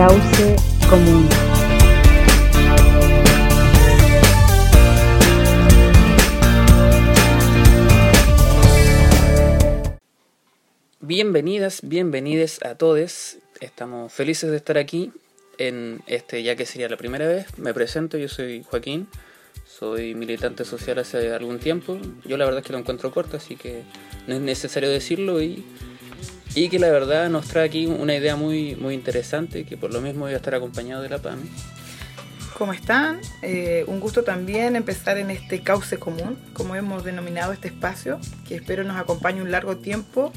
cauce común. Bienvenidas, bienvenides a todos. Estamos felices de estar aquí en este, ya que sería la primera vez. Me presento, yo soy Joaquín, soy militante social hace algún tiempo. Yo la verdad es que lo encuentro corto, así que no es necesario decirlo y, y que la verdad nos trae aquí una idea muy, muy interesante, que por lo mismo voy a estar acompañado de la PAMI. ¿Cómo están? Eh, un gusto también empezar en este cauce común, como hemos denominado este espacio, que espero nos acompañe un largo tiempo.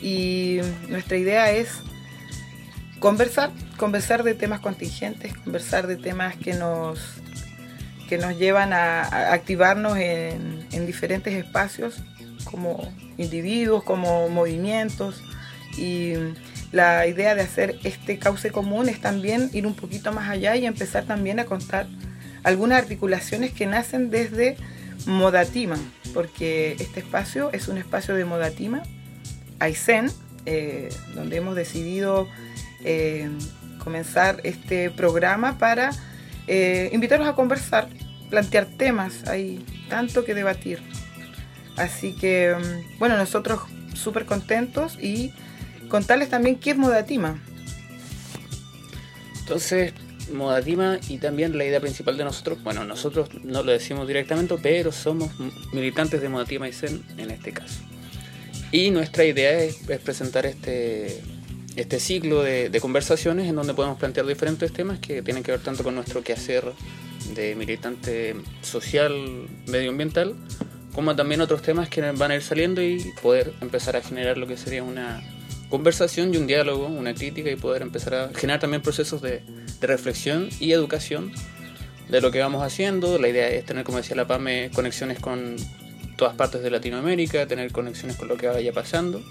Y nuestra idea es conversar, conversar de temas contingentes, conversar de temas que nos, que nos llevan a, activarnos en, en diferentes espacios, como individuos, como movimientos. Y la idea de hacer este cauce común es también ir un poquito más allá y empezar también a contar algunas articulaciones que nacen desde Modatima, porque este espacio es un espacio de Modatima, Aysén, eh, donde hemos decidido eh, comenzar este programa para eh, invitarlos a conversar, plantear temas, hay tanto que debatir. Así que, mm, bueno, nosotros súper contentos y contarles también qué es Modatima. Entonces, Modatima y también la idea principal de nosotros, bueno, nosotros no lo decimos directamente, pero somos militantes de Modatima y Zen en este caso. Y nuestra idea es, es presentar este, este ciclo de, de, conversaciones en donde podemos plantear diferentes temas que tienen que ver tanto con nuestro quehacer de militante social, medioambiental, como también otros temas que van a ir saliendo y poder empezar a generar lo que sería una conversación y un diálogo, una crítica y poder empezar a generar también procesos de, de reflexión y educación de lo que vamos haciendo. La idea es tener, como decía la PAME, conexiones con todas partes de Latinoamérica, tener conexiones con lo que vaya pasando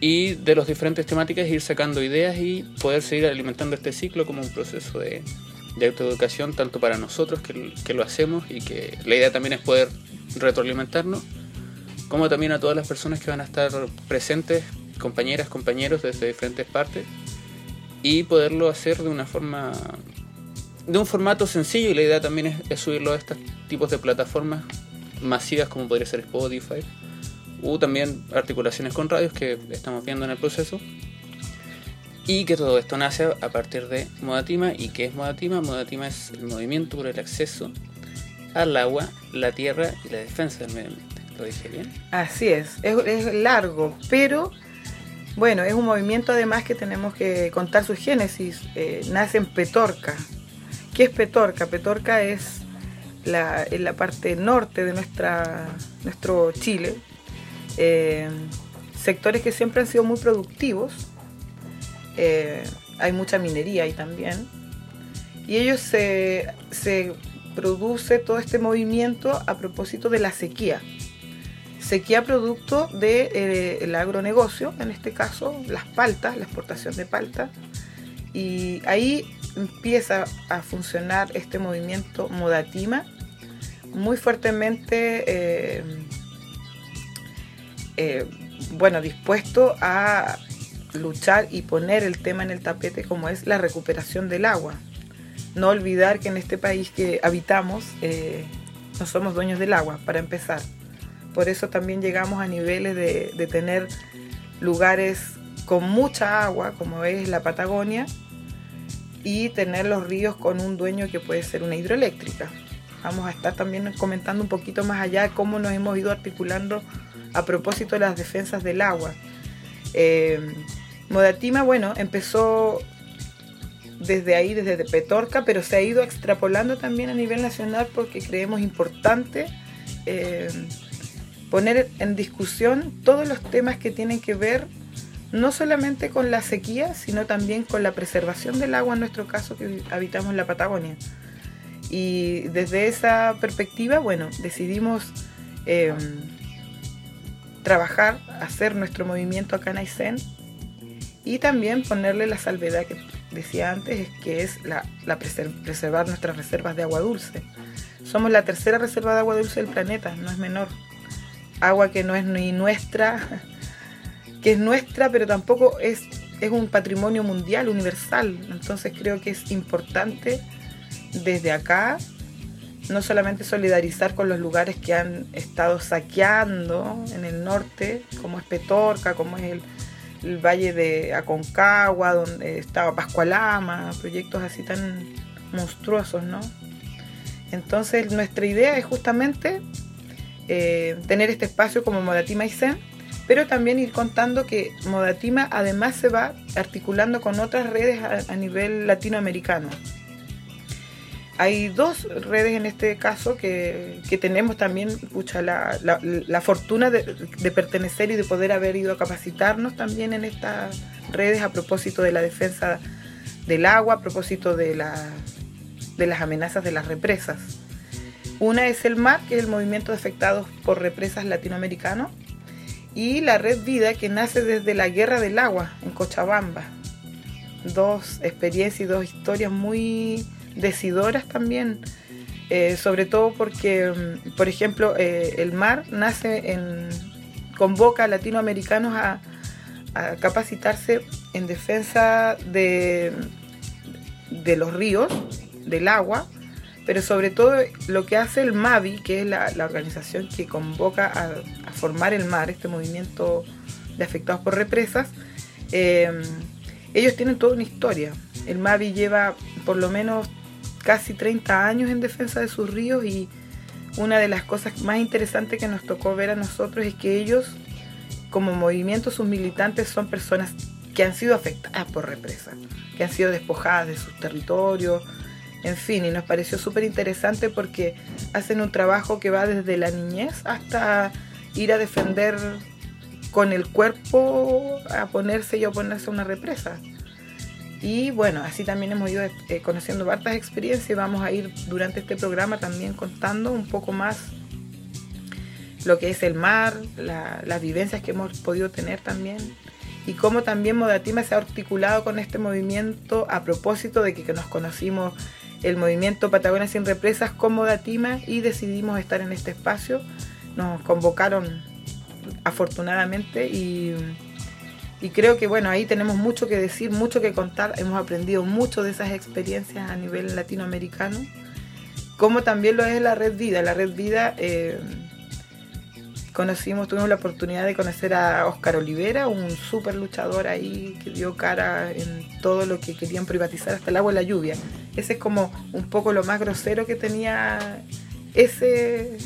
y de las diferentes temáticas ir sacando ideas y poder seguir alimentando este ciclo como un proceso de, de autoeducación tanto para nosotros que, que, lo hacemos y que la idea también es poder retroalimentarnos como también a todas las personas que van a estar presentes compañeras, compañeros desde diferentes partes y poderlo hacer de una forma de un formato sencillo y la idea también es, subirlo a estos tipos de plataformas masivas como podría ser Spotify u también articulaciones con radios que estamos viendo en el proceso y que todo esto nace a partir de Modatima y ¿qué es Modatima? Modatima es el movimiento por el acceso al agua, la tierra y la defensa del medio ambiente. ¿Lo dije bien? Así es, es largo, pero bueno, es un movimiento además que tenemos que contar su génesis. Eh, nace en Petorca. ¿Qué es Petorca? Petorca es la, en la parte norte de nuestra, nuestro Chile. Eh, sectores que siempre han sido muy productivos. Eh, hay mucha minería ahí también. Y ellos se, se produce todo este movimiento a propósito de la sequía sequía producto del de, eh, agronegocio, en este caso las paltas, la exportación de palta. Y ahí empieza a funcionar este movimiento Modatima muy fuertemente, eh, eh, bueno, dispuesto a luchar y poner el tema en el tapete como es la recuperación del agua. No olvidar que en este país que habitamos eh, no somos dueños del agua, para empezar. Por eso también llegamos a niveles de, tener lugares con mucha agua, como es la Patagonia, y tener los ríos con un dueño que puede ser una hidroeléctrica. Vamos a estar también comentando un poquito más allá cómo nos hemos ido articulando a propósito de las defensas del agua. Eh, Modatima, bueno, empezó desde ahí, desde Petorca, pero se ha ido extrapolando también a nivel nacional porque creemos importante eh, poner en discusión todos los temas que tienen que ver no solamente con la sequía, sino también con la preservación del agua, en nuestro caso que habitamos la Patagonia. Y desde esa perspectiva, bueno, decidimos eh, trabajar, hacer nuestro movimiento acá en Aysén y también ponerle la salvedad que decía antes, que es la, la preservar nuestras reservas de agua dulce. Somos la tercera reserva de agua dulce del planeta, no es menor agua que no es ni nuestra, que es nuestra, pero tampoco es es un patrimonio mundial, universal. Entonces creo que es importante desde acá no solamente solidarizar con los lugares que han estado saqueando en el norte, como es Petorca, como es el, el Valle de Aconcagua, donde estaba Pascualama, proyectos así tan monstruosos, ¿no? Entonces nuestra idea es justamente eh, tener este espacio como Modatima y Zen, pero también ir contando que Modatima además se va articulando con otras redes a, nivel latinoamericano. Hay dos redes en este caso que, tenemos también la, fortuna de, de, pertenecer y de poder haber ido a capacitarnos también en estas redes a propósito de la defensa del agua, a propósito de la de las amenazas de las represas. Una es el MAR, que es el Movimiento de Afectados por Represas Latinoamericano, y la Red Vida, que nace desde la Guerra del Agua en Cochabamba. Dos experiencias y dos historias muy decidoras también, eh, sobre todo porque, mm, por ejemplo, eh, el MAR nace convoca a latinoamericanos a, capacitarse en defensa de, de los ríos del agua, pero sobre todo lo que hace el MAVI, que es la, organización que convoca a, formar el mar, este movimiento de afectados por represas, eh, ellos tienen toda una historia. El MAVI lleva por lo menos casi 30 años en defensa de sus ríos y una de las cosas más interesantes que nos tocó ver a nosotros es que ellos, como movimiento, sus militantes son personas que han sido afectadas por represas, que han sido despojadas de sus territorios, en fin, y nos pareció súper interesante porque hacen un trabajo que va desde la niñez hasta ir a defender con el cuerpo, a ponerse y oponerse a una represa. Y bueno, así también hemos ido eh, conociendo hartas experiencias y vamos a ir durante este programa también contando un poco más lo que es el mar, las vivencias que hemos podido tener también y cómo también Modatima se ha articulado con este movimiento a propósito de que nos conocimos el movimiento Patagonia sin Represas como Datima y decidimos estar en este espacio. Nos convocaron afortunadamente y, creo que bueno, ahí tenemos mucho que decir, mucho que contar. Hemos aprendido mucho de esas experiencias a nivel latinoamericano, como también lo es la Red Vida. La Red Vida eh, conocimos, tuvimos la oportunidad de conocer a Oscar Olivera, un súper luchador ahí que dio cara en todo lo que querían privatizar, hasta el agua y la lluvia. Ese es como un poco lo más grosero que tenía ese,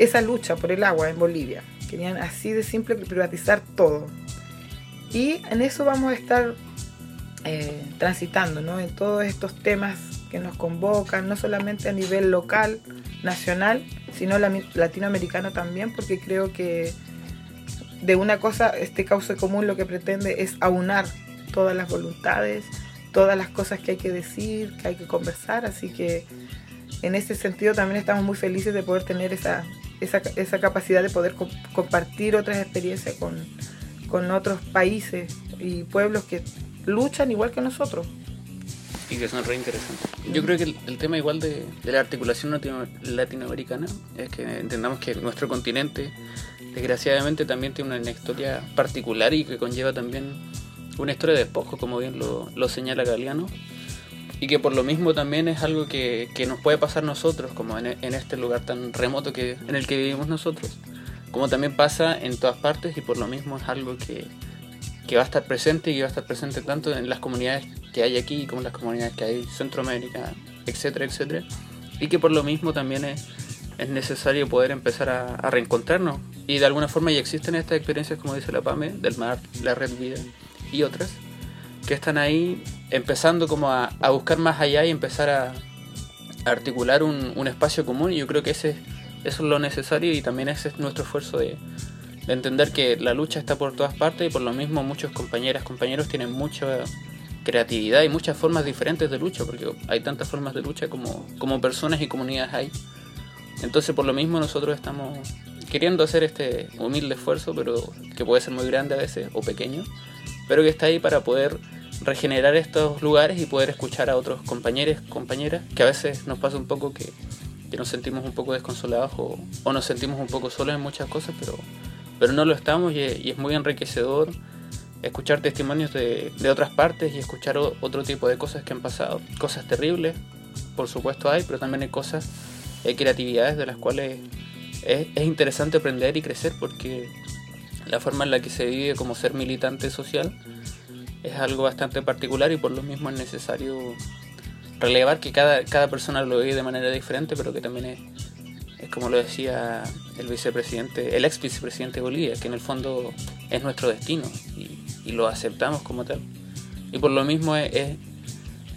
esa lucha por el agua en Bolivia. Querían así de simple privatizar todo. Y en eso vamos a estar eh, transitando, ¿no? En todos estos temas que nos convocan, no solamente a nivel local, nacional, sino latinoamericano también, porque creo que de una cosa este cauce común lo que pretende es aunar todas las voluntades, todas las cosas que hay que decir, que hay que conversar, así que en ese sentido también estamos muy felices de poder tener esa, esa, capacidad de poder compartir otras experiencias con, con otros países y pueblos que luchan igual que nosotros y que son re interesantes. Yo creo que el, tema igual de, la articulación latinoamericana es que entendamos que nuestro continente desgraciadamente también tiene una historia particular y que conlleva también una historia de despojo, como bien lo, señala Galeano, y que por lo mismo también es algo que, nos puede pasar nosotros, como en, en, este lugar tan remoto que, en el que vivimos nosotros, como también pasa en todas partes y por lo mismo es algo que, que va a estar presente y que va a estar presente tanto en las comunidades que hay aquí como las comunidades que hay en Centroamérica, etcétera, etcétera. Y que por lo mismo también es, es necesario poder empezar a, reencontrarnos. Y de alguna forma ya existen estas experiencias, como dice la PAME, del mar, la red vida y otras, que están ahí empezando como a, a buscar más allá y empezar a, articular un, un, espacio común. Y yo creo que ese, eso es lo necesario y también ese es nuestro esfuerzo de, de entender que la lucha está por todas partes y por lo mismo muchos compañeras, compañeros tienen mucha creatividad y muchas formas diferentes de lucha, porque hay tantas formas de lucha como, como personas y comunidades hay. Entonces por lo mismo nosotros estamos queriendo hacer este humilde esfuerzo, pero que puede ser muy grande a veces o pequeño, pero que está ahí para poder regenerar estos lugares y poder escuchar a otros compañeros, compañeras, que a veces nos pasa un poco que, que nos sentimos un poco desconsolados o, o, nos sentimos un poco solos en muchas cosas, pero pero no lo estamos y, es muy enriquecedor escuchar testimonios de, otras partes y escuchar otro tipo de cosas que han pasado. Cosas terribles, por supuesto hay, pero también hay cosas, hay creatividades de las cuales es, es interesante aprender y crecer porque la forma en la que se vive como ser militante social es algo bastante particular y por lo mismo es necesario relevar que cada, cada persona lo vive de manera diferente, pero que también es, es como lo decía el vicepresidente, el ex vicepresidente de Bolivia, que en el fondo es nuestro destino lo aceptamos como tal. Y por lo mismo es, es,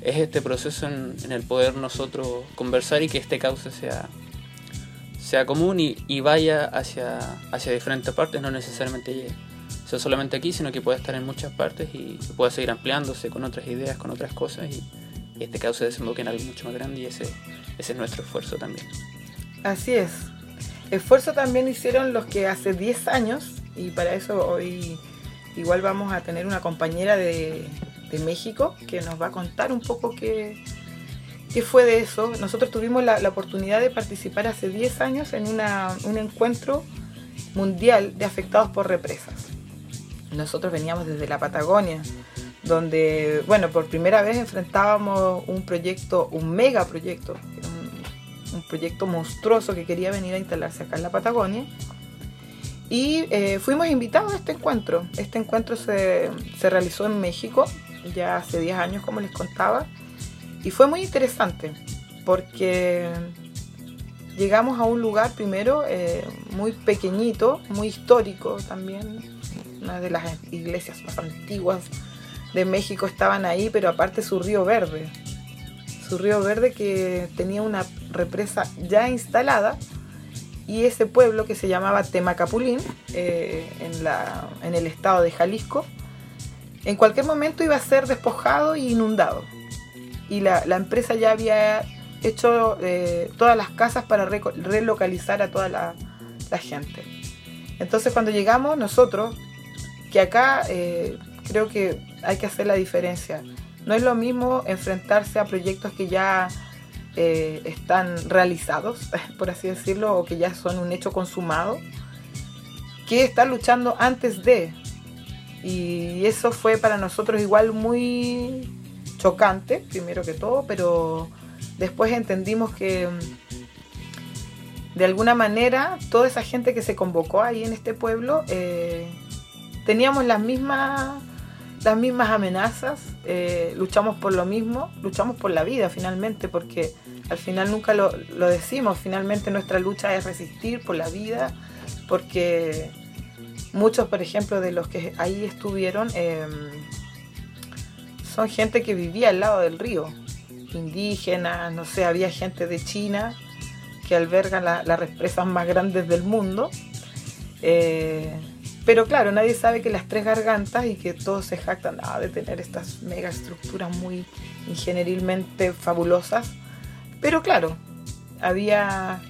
este proceso en, el poder nosotros conversar y que este cauce sea, sea común y, y, vaya hacia, hacia diferentes partes, no necesariamente sea solamente aquí, sino que pueda estar en muchas partes y pueda seguir ampliándose con otras ideas, con otras cosas y, este cauce desemboque en algo mucho más grande y ese, ese es nuestro esfuerzo también. Así es. Esfuerzo también hicieron los que hace 10 años, y para eso hoy igual vamos a tener una compañera de, México que nos va a contar un poco qué, qué fue de eso. Nosotros tuvimos la, oportunidad de participar hace 10 años en un encuentro mundial de afectados por represas. Nosotros veníamos desde la Patagonia, donde, bueno, por primera vez enfrentábamos un proyecto, un mega proyecto, un proyecto monstruoso que quería venir a instalarse acá en la Patagonia. Y eh, fuimos invitados a este encuentro. Este encuentro se, se, realizó en México, ya hace 10 años, como les contaba. Y fue muy interesante, porque llegamos a un lugar primero eh, muy pequeñito, muy histórico también. Una de las iglesias más antiguas de México estaban ahí, pero aparte su río verde su río verde que tenía una represa ya instalada y ese pueblo que se llamaba Temacapulín eh, en, la, en el estado de Jalisco en cualquier momento iba a ser despojado e inundado. Y la, empresa ya había hecho eh, todas las casas para relocalizar a toda la, gente. Entonces cuando llegamos nosotros que acá eh, creo que hay que hacer la diferencia. No es lo mismo enfrentarse a proyectos que ya eh, están realizados, por así decirlo, o que ya son un hecho consumado, que estar luchando antes de. Y eso fue para nosotros igual muy chocante, primero que todo, pero después entendimos que mm, de alguna manera toda esa gente que se convocó ahí en este pueblo eh, teníamos las mismas las mismas amenazas, eh, luchamos por lo mismo, luchamos por la vida finalmente, porque al final nunca lo, decimos, finalmente nuestra lucha es resistir por la vida, porque muchos, por ejemplo, de los que ahí estuvieron, em, son gente que vivía al lado del río, indígenas, no sé, había gente de China que albergan las represas más grandes del mundo. Eh, pero claro, nadie sabe que las tres gargantas y que todos se jactan ah, de tener estas mega estructuras muy ingenierilmente fabulosas. Pero claro, había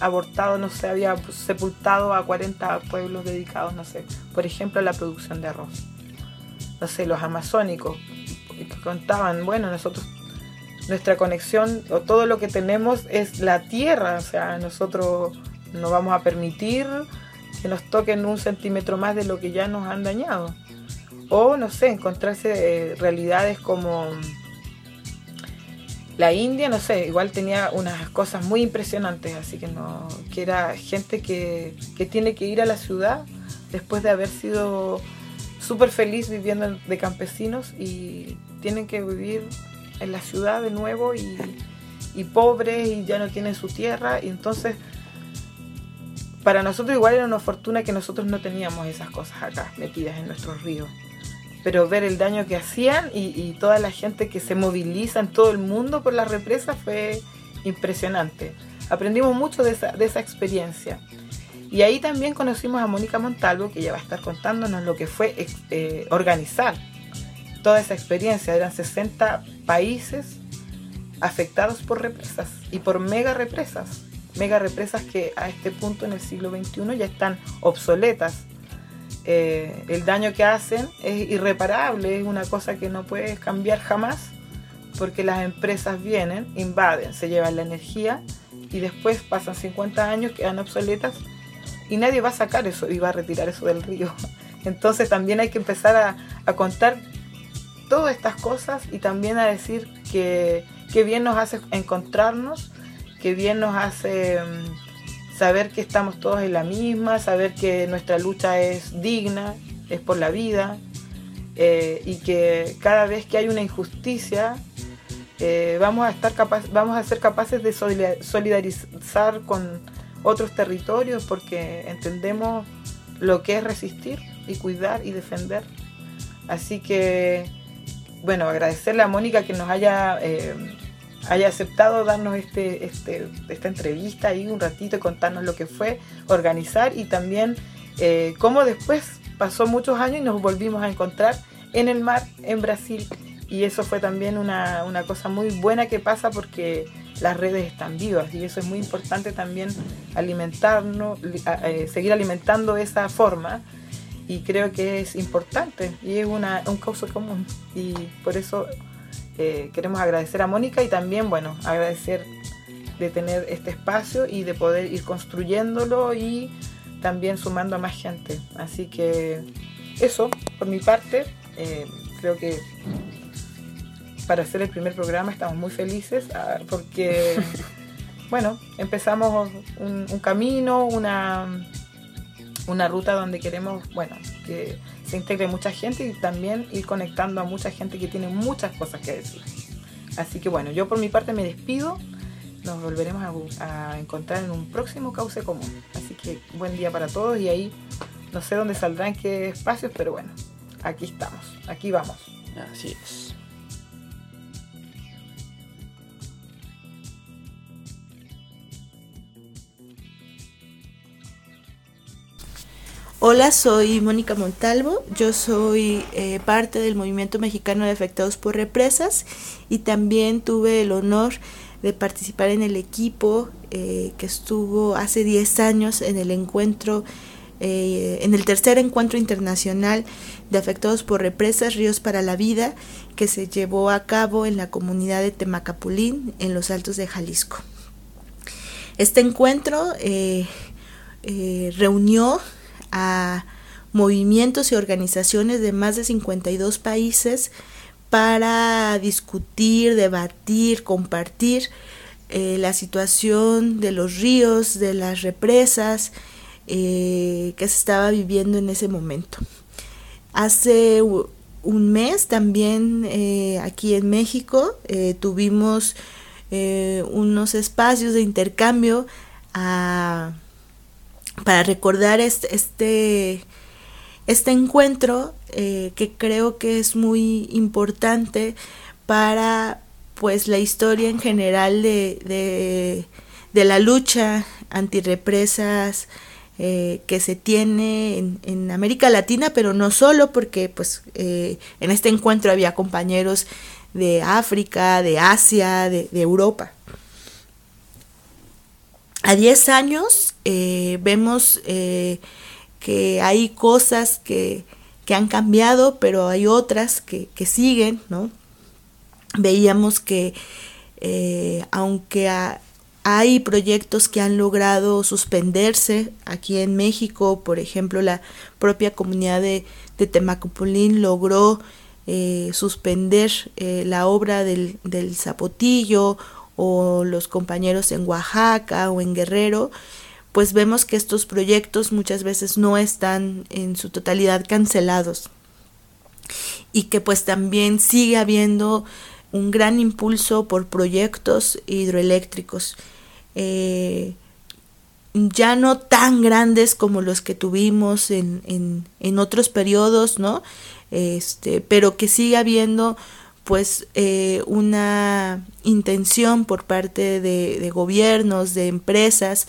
abortado, no sé, había sepultado a 40 pueblos dedicados, no sé, por ejemplo, a la producción de arroz. No sé, los amazónicos que contaban, bueno, nosotros, nuestra conexión o todo lo que tenemos es la tierra, o sea, nosotros no vamos a permitir que nos toquen un centímetro más de lo que ya nos han dañado. O, no sé, encontrarse eh, realidades como la India, no sé, igual tenía unas cosas muy impresionantes, así que no, que era gente que, que tiene que ir a la ciudad después de haber sido súper feliz viviendo de campesinos y tienen que vivir en la ciudad de nuevo y, y pobres y ya no tienen su tierra y entonces para nosotros igual era una fortuna que nosotros no teníamos esas cosas acá metidas en nuestros ríos. Pero ver el daño que hacían y, toda la gente que se moviliza en todo el mundo por las represas fue impresionante. Aprendimos mucho de esa, de esa experiencia. Y ahí también conocimos a Mónica Montalvo, que ya va a estar contándonos lo que fue eh, organizar toda esa experiencia. Eran 60 países afectados por represas y por mega represas mega represas que a este punto en el siglo XXI ya están obsoletas. Eh, el daño que hacen es irreparable, es una cosa que no puedes cambiar jamás, porque las empresas vienen, invaden, se llevan la energía y después pasan 50 años, quedan obsoletas y nadie va a sacar eso y va a retirar eso del río. Entonces también hay que empezar a, contar todas estas cosas y también a decir que, que bien nos hace encontrarnos, que bien nos hace mm, saber que estamos todos en la misma, saber que nuestra lucha es digna, es por la vida, eh, y que cada vez que hay una injusticia eh, vamos a estar vamos a ser capaces de solidarizar con otros territorios porque entendemos lo que es resistir y cuidar y defender. Así que, bueno, agradecerle a Mónica que nos haya, eh, haya aceptado darnos este, este, esta entrevista ahí un ratito contarnos lo que fue, organizar y también eh, cómo después pasó muchos años y nos volvimos a encontrar en el mar en Brasil. Y eso fue también una, una cosa muy buena que pasa porque las redes están vivas y eso es muy importante también alimentarnos, eh, seguir alimentando esa forma y creo que es importante y es una, un causa común y por eso eh, queremos agradecer a Mónica y también, bueno, agradecer de tener este espacio y de poder ir construyéndolo y también sumando a más gente. Así que eso, por mi parte, eh, creo que para hacer el primer programa estamos muy felices porque, bueno, empezamos un, camino, una, una ruta donde queremos, bueno, que se integre mucha gente y también ir conectando a mucha gente que tiene muchas cosas que decir. Así que bueno, yo por mi parte me despido. Nos volveremos a, encontrar en un próximo cauce común. Así que buen día para todos y ahí no sé dónde saldrán qué espacios, pero bueno, aquí estamos, aquí vamos. Así es. Hola, soy Mónica Montalvo, yo soy eh, parte del Movimiento Mexicano de Afectados por Represas y también tuve el honor de participar en el equipo eh, que estuvo hace 10 años en el encuentro, eh, en el tercer encuentro internacional de afectados por represas, Ríos para la Vida, que se llevó a cabo en la comunidad de Temacapulín, en los Altos de Jalisco. Este encuentro reunió a movimientos y organizaciones de más de 52 países para discutir, debatir, compartir eh, la situación de los ríos, de las represas eh, que se estaba viviendo en ese momento. Hace un mes también eh, aquí en México tuvimos unos espacios de intercambio a para recordar este, este, este encuentro eh, que creo que es muy importante para pues la historia en general de, de, la lucha antirrepresas eh, que se tiene en, América Latina, pero no solo porque pues eh, en este encuentro había compañeros de África, de Asia, de Europa. A 10 años eh, vemos eh, que hay cosas que, han cambiado, pero hay otras que, siguen, ¿no? Veíamos que eh, aunque hay proyectos que han logrado suspenderse aquí en México, por ejemplo, la propia comunidad de, de Temacupulín logró suspender la obra del, del Zapotillo o los compañeros en Oaxaca o en Guerrero, pues vemos que estos proyectos muchas veces no están en su totalidad cancelados y que pues también sigue habiendo un gran impulso por proyectos hidroeléctricos. Eh, ya no tan grandes como los que tuvimos en, en, en otros periodos, ¿no? Este, pero que sigue habiendo pues eh, una intención por parte de, gobiernos, de empresas,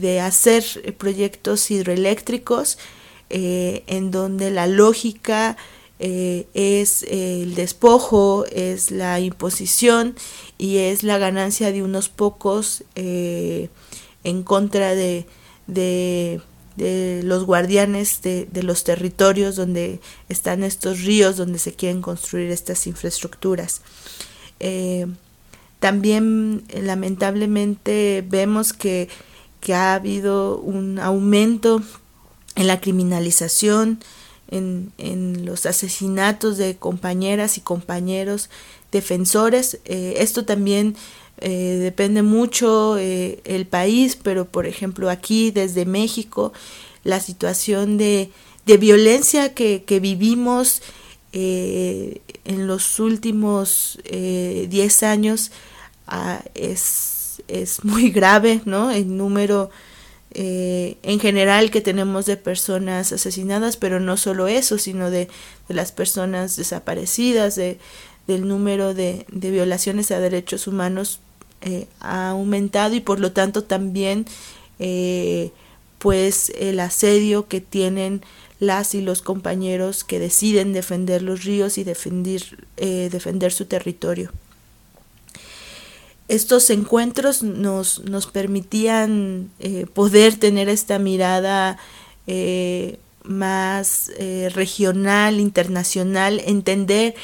de hacer proyectos hidroeléctricos eh, en donde la lógica eh, es el despojo, es la imposición y es la ganancia de unos pocos en contra de de los guardianes de, los territorios donde están estos ríos, donde se quieren construir estas infraestructuras. Eh, también lamentablemente vemos que, ha habido un aumento en la criminalización en, en los asesinatos de compañeras y compañeros defensores. Eh, esto también eh, depende mucho eh, el país, pero por ejemplo aquí desde México, la situación de, de violencia que, que vivimos en los últimos 10 años ah, es, es, muy grave, ¿no? El número en general que tenemos de personas asesinadas, pero no solo eso, sino de, de las personas desaparecidas, de, del número de, violaciones a derechos humanos eh, ha aumentado y por lo tanto también eh, pues el asedio que tienen las y los compañeros que deciden defender los ríos y defender, eh, defender su territorio. Estos encuentros nos, nos permitían poder tener esta mirada más regional, internacional, entender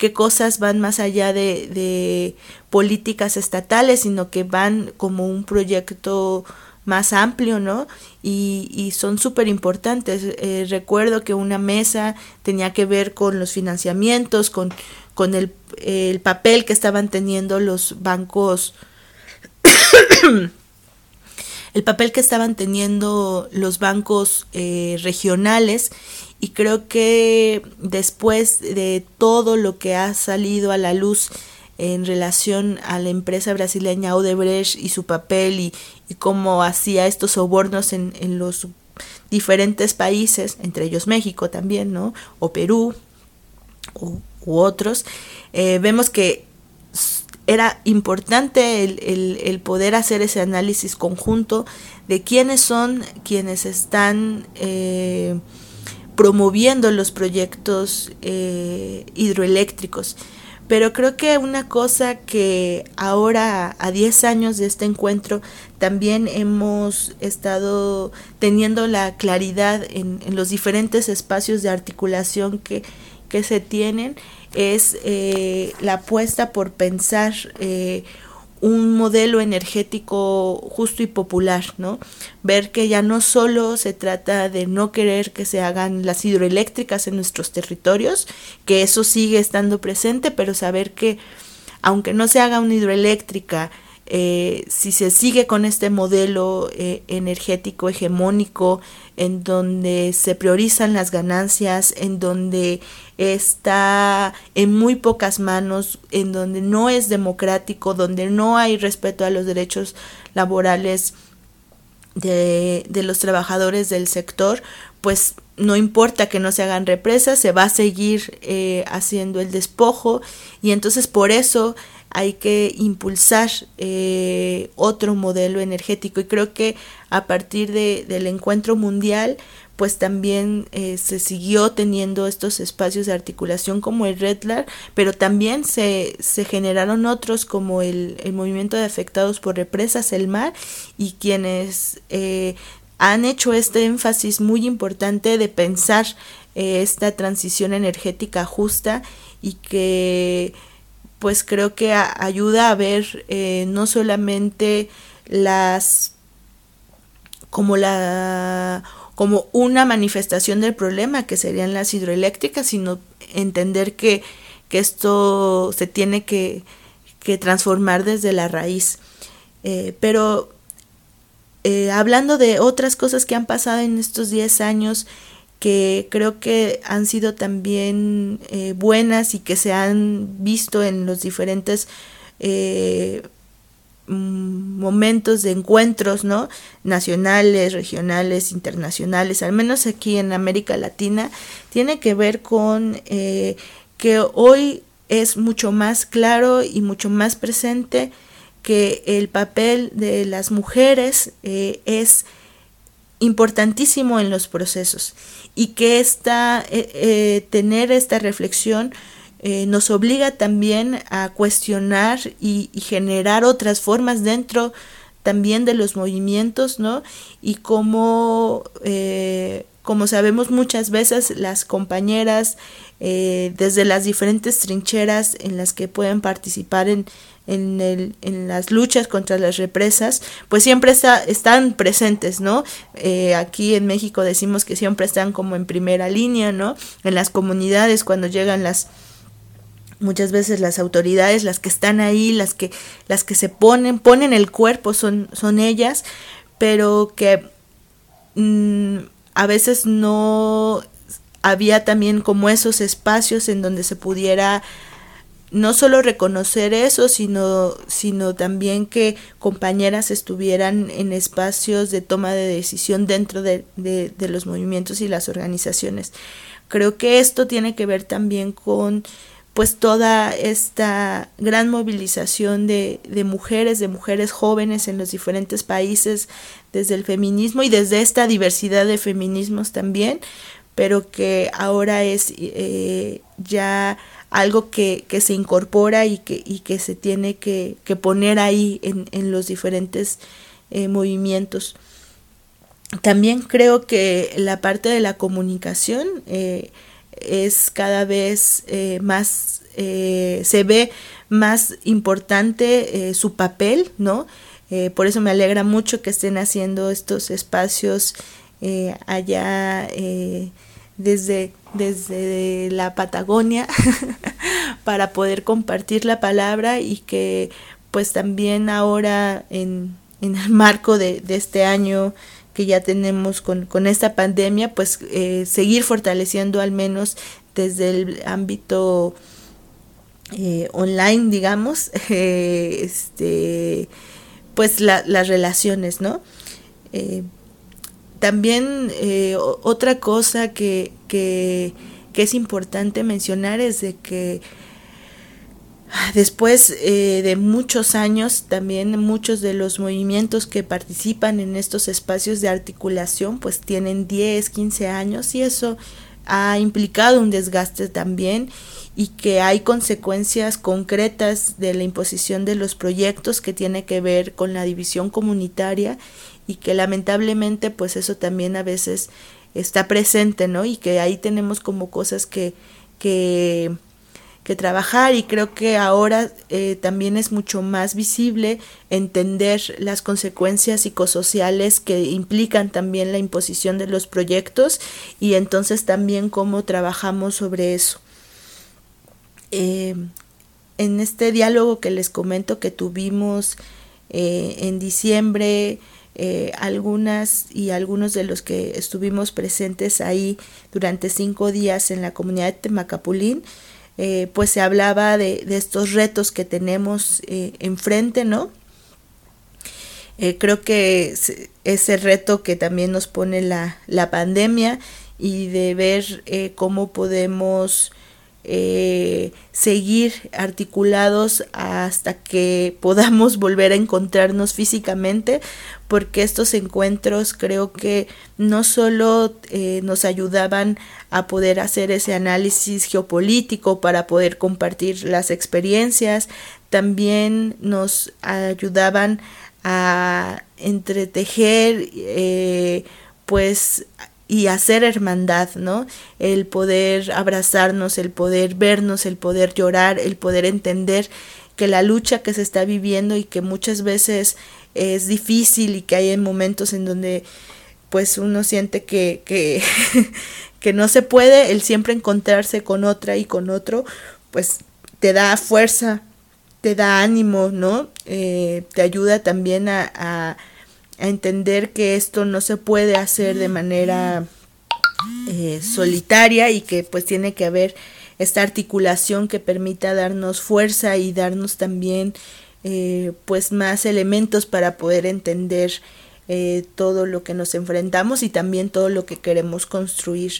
qué cosas van más allá de, políticas estatales, sino que van como un proyecto más amplio, ¿no? Y, son súper importantes. Eh, recuerdo que una mesa tenía que ver con los financiamientos, con, con el, papel que estaban teniendo los bancos, el papel que estaban teniendo los bancos eh, regionales y creo que después de todo lo que ha salido a la luz en relación a la empresa brasileña Odebrecht y su papel y, cómo hacía estos sobornos en, en, los diferentes países, entre ellos México también, ¿no? O Perú u, otros, eh, vemos que era importante el, el, poder hacer ese análisis conjunto de quiénes son quienes están eh, promoviendo los proyectos eh, hidroeléctricos. Pero creo que una cosa que ahora, a 10 años de este encuentro, también hemos estado teniendo la claridad en, los diferentes espacios de articulación que, que se tienen, es eh, la apuesta por pensar eh, un modelo energético justo y popular, ¿no? Ver que ya no solo se trata de no querer que se hagan las hidroeléctricas en nuestros territorios, que eso sigue estando presente, pero saber que aunque no se haga una hidroeléctrica, eh, si se sigue con este modelo eh, energético hegemónico en donde se priorizan las ganancias, en donde está en muy pocas manos, en donde no es democrático, donde no hay respeto a los derechos laborales de, los trabajadores del sector, pues no importa que no se hagan represas, se va a seguir eh, haciendo el despojo. Y entonces por eso hay que impulsar eh, otro modelo energético. Y creo que a partir de, del encuentro mundial pues también eh, se siguió teniendo estos espacios de articulación como el REDLAR, pero también se, se generaron otros como el, el, movimiento de afectados por represas, el mar, y quienes eh, han hecho este énfasis muy importante de pensar esta transición energética justa y que pues creo que ayuda a ver eh, no solamente las como la como una manifestación del problema que serían las hidroeléctricas, sino entender que, que esto se tiene que, que, transformar desde la raíz. Eh, pero eh, hablando de otras cosas que han pasado en estos 10 años, que creo que han sido también eh, buenas y que se han visto en los diferentes eh, mm, momentos de encuentros, ¿no? Nacionales, regionales, internacionales, al menos aquí en América Latina, tiene que ver con eh, que hoy es mucho más claro y mucho más presente que el papel de las mujeres es importantísimo en los procesos y que esta, eh, eh, tener esta reflexión eh, nos obliga también a cuestionar y, generar otras formas dentro también de los movimientos, ¿no? Y como, como sabemos muchas veces las compañeras desde las diferentes trincheras en las que pueden participar en, en, el, en las luchas contra las represas, pues siempre está, están presentes, ¿no? Eh, aquí en México decimos que siempre están como en primera línea, ¿no? En las comunidades cuando llegan las muchas veces las autoridades, las que están ahí, las que, las que se ponen, ponen el cuerpo, son, son ellas, pero que mm, a veces no había también como esos espacios en donde se pudiera no solo reconocer eso, sino, sino también que compañeras estuvieran en espacios de toma de decisión dentro de, de, los movimientos y las organizaciones. Creo que esto tiene que ver también con pues toda esta gran movilización de, de, mujeres, de mujeres jóvenes en los diferentes países, desde el feminismo y desde esta diversidad de feminismos también, pero que ahora es eh, ya algo que, que, se incorpora y que, y que se tiene que, que poner ahí en, en los diferentes eh, movimientos. También creo que la parte de la comunicación eh, es cada vez eh, más, se ve más importante su papel, ¿no? Por eso me alegra mucho que estén haciendo estos espacios allá desde, desde la Patagonia para poder compartir la palabra y que pues también ahora en, en el marco de, este año que ya tenemos con, con esta pandemia, pues eh, seguir fortaleciendo al menos desde el ámbito eh, online, digamos, eh, este, pues la, las relaciones, ¿no? también otra cosa que, que, que es importante mencionar es de que Después eh, de muchos años, también muchos de los movimientos que participan en estos espacios de articulación, pues tienen 10, 15 años y eso ha implicado un desgaste también y que hay consecuencias concretas de la imposición de los proyectos que tiene que ver con la división comunitaria y que lamentablemente pues eso también a veces está presente, ¿no? Y que ahí tenemos como cosas que, que que trabajar y creo que ahora eh, también es mucho más visible entender las consecuencias psicosociales que implican también la imposición de los proyectos y entonces también cómo trabajamos sobre eso. Eh, en este diálogo que les comento que tuvimos eh, en diciembre, eh, algunas y algunos de los que estuvimos presentes ahí durante cinco días en la comunidad de Temacapulín, eh, pues se hablaba de, estos retos que tenemos eh, enfrente, ¿no? Creo que ese reto que también nos pone la, la pandemia y de ver cómo podemos eh, seguir articulados hasta que podamos volver a encontrarnos físicamente, porque estos encuentros creo que no solo eh, nos ayudaban a poder hacer ese análisis geopolítico para poder compartir las experiencias, también nos ayudaban a entretejer eh, pues y hacer hermandad, ¿no? El poder abrazarnos, el poder vernos, el poder llorar, el poder entender que la lucha que se está viviendo y que muchas veces es difícil y que hay momentos en donde pues uno siente que, que, no se puede, el siempre encontrarse con otra y con otro, pues te da fuerza, te da ánimo, ¿no? Eh, te ayuda también a a entender que esto no se puede hacer de manera eh, solitaria y que pues tiene que haber esta articulación que permita darnos fuerza y darnos también eh, pues más elementos para poder entender eh, todo lo que nos enfrentamos y también todo lo que queremos construir.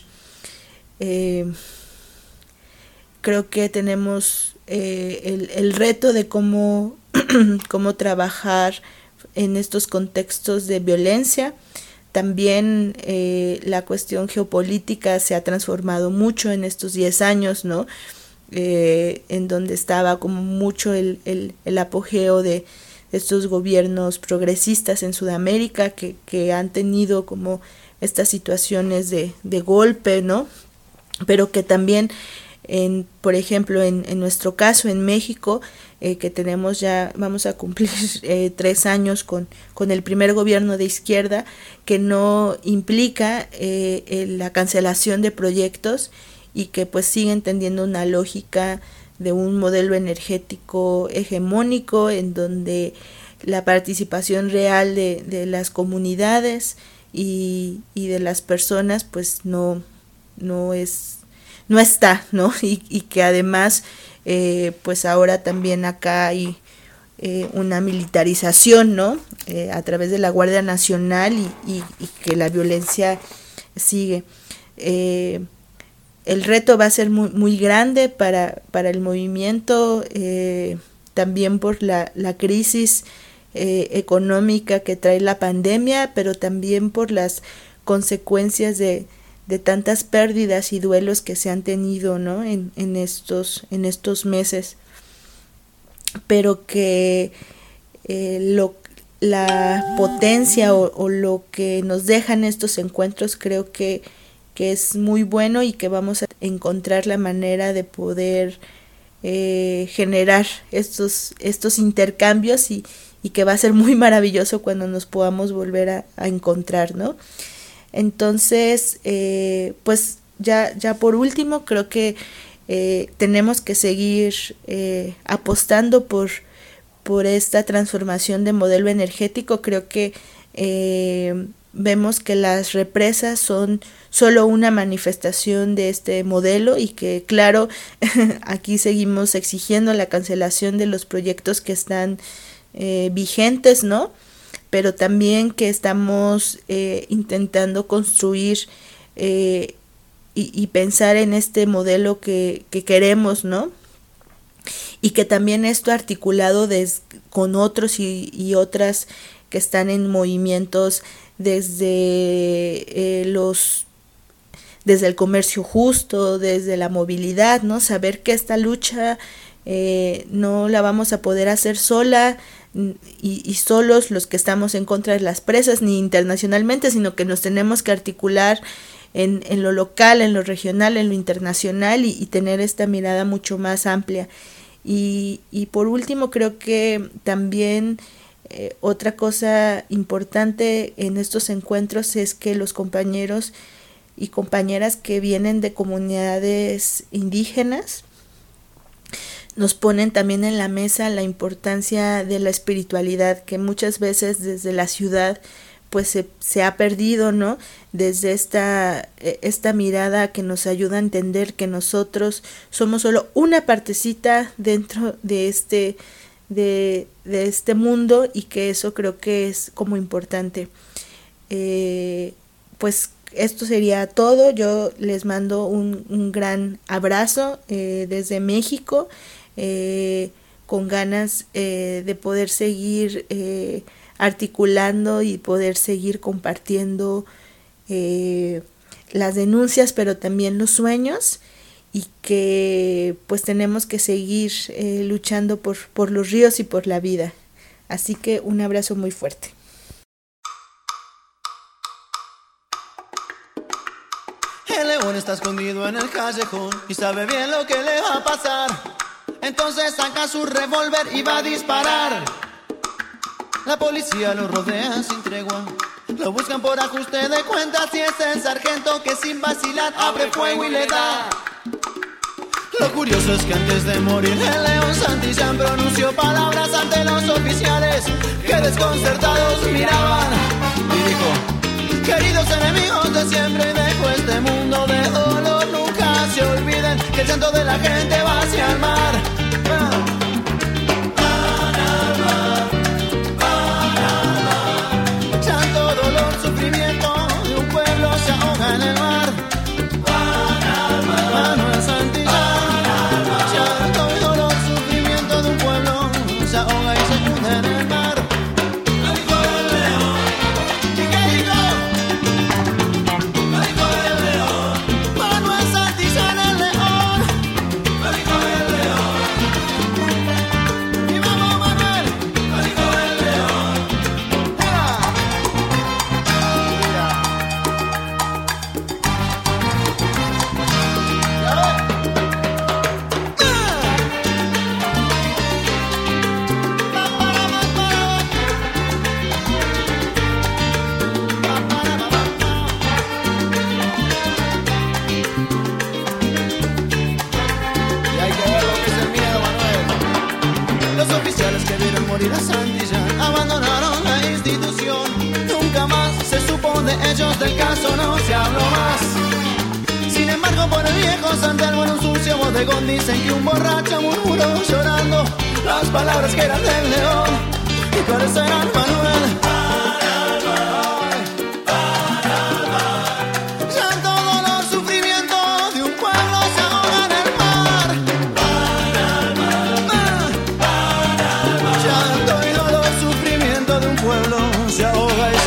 Creo que tenemos el, el, reto de cómo, cómo trabajar en estos contextos de violencia. También eh, la cuestión geopolítica se ha transformado mucho en estos 10 años, ¿no? Eh, en donde estaba como mucho el, el, el apogeo de estos gobiernos progresistas en Sudamérica que, que han tenido como estas situaciones de, de golpe, ¿no? Pero que también En, por ejemplo, en, en nuestro caso, en México, eh, que tenemos ya, vamos a cumplir eh, tres años con, con el primer gobierno de izquierda, que no implica eh, la cancelación de proyectos y que pues siguen tendiendo una lógica de un modelo energético hegemónico en donde la participación real de, de las comunidades y, y, de las personas pues no, no es no está, ¿no? Y, y que además eh, pues ahora también acá hay eh, una militarización, ¿no? Eh, a través de la Guardia Nacional y, que la violencia sigue. Eh, el reto va a ser muy, muy grande para, para el movimiento, también por la, la crisis económica que trae la pandemia, pero también por las consecuencias de, de tantas pérdidas y duelos que se han tenido ¿no? en, en, estos, en estos meses. Pero que eh, lo, la potencia o, lo que nos dejan estos encuentros creo que que es muy bueno y que vamos a encontrar la manera de poder eh, generar estos, estos intercambios y, y, que va a ser muy maravilloso cuando nos podamos volver a, a encontrar, ¿no? Entonces, eh, pues ya, ya por último, creo que eh, tenemos que seguir eh, apostando por, por esta transformación de modelo energético. Creo que eh, vemos que las represas son solo una manifestación de este modelo y que claro aquí seguimos exigiendo la cancelación de los proyectos que están eh, vigentes no pero también que estamos eh, intentando construir eh, y, pensar en este modelo que, que, queremos no y que también esto articulado con otros y, y otras que están en movimientos desde eh, los desde el comercio justo, desde la movilidad, ¿no? Saber que esta lucha eh, no la vamos a poder hacer sola y, solos los que estamos en contra de las presas, ni internacionalmente, sino que nos tenemos que articular en, en lo local, en lo regional, en lo internacional y, y tener esta mirada mucho más amplia. Y, y por último, creo que también eh, otra cosa importante en estos encuentros es que los compañeros y compañeras que vienen de comunidades indígenas nos ponen también en la mesa la importancia de la espiritualidad que muchas veces desde la ciudad pues se, se, ha perdido, ¿no? Desde esta, esta mirada que nos ayuda a entender que nosotros somos solo una partecita dentro de este, de, de, este mundo y que eso creo que es como importante. Eh, pues esto sería todo. Yo les mando un, un gran abrazo eh, desde México, eh, con ganas eh, de poder seguir eh, articulando y poder seguir compartiendo las denuncias, pero también los sueños y que pues tenemos que seguir luchando por, por los ríos y por la vida. Así que un abrazo muy fuerte. El león está escondido en el callejón y sabe bien lo que le va a pasar. Entonces saca su revólver y va a disparar. La policía lo rodea sin tregua. Lo buscan por ajuste de cuentas y es el sargento que sin vacilar abre fuego y le da. Lo curioso es que antes de morir el León Santillán pronunció palabras ante los oficiales que desconcertados miraban y dijo, queridos enemigos de siempre dejo este mundo de dolor, nunca se olviden que el llanto de la gente va hacia el mar. Ah. se pueblo se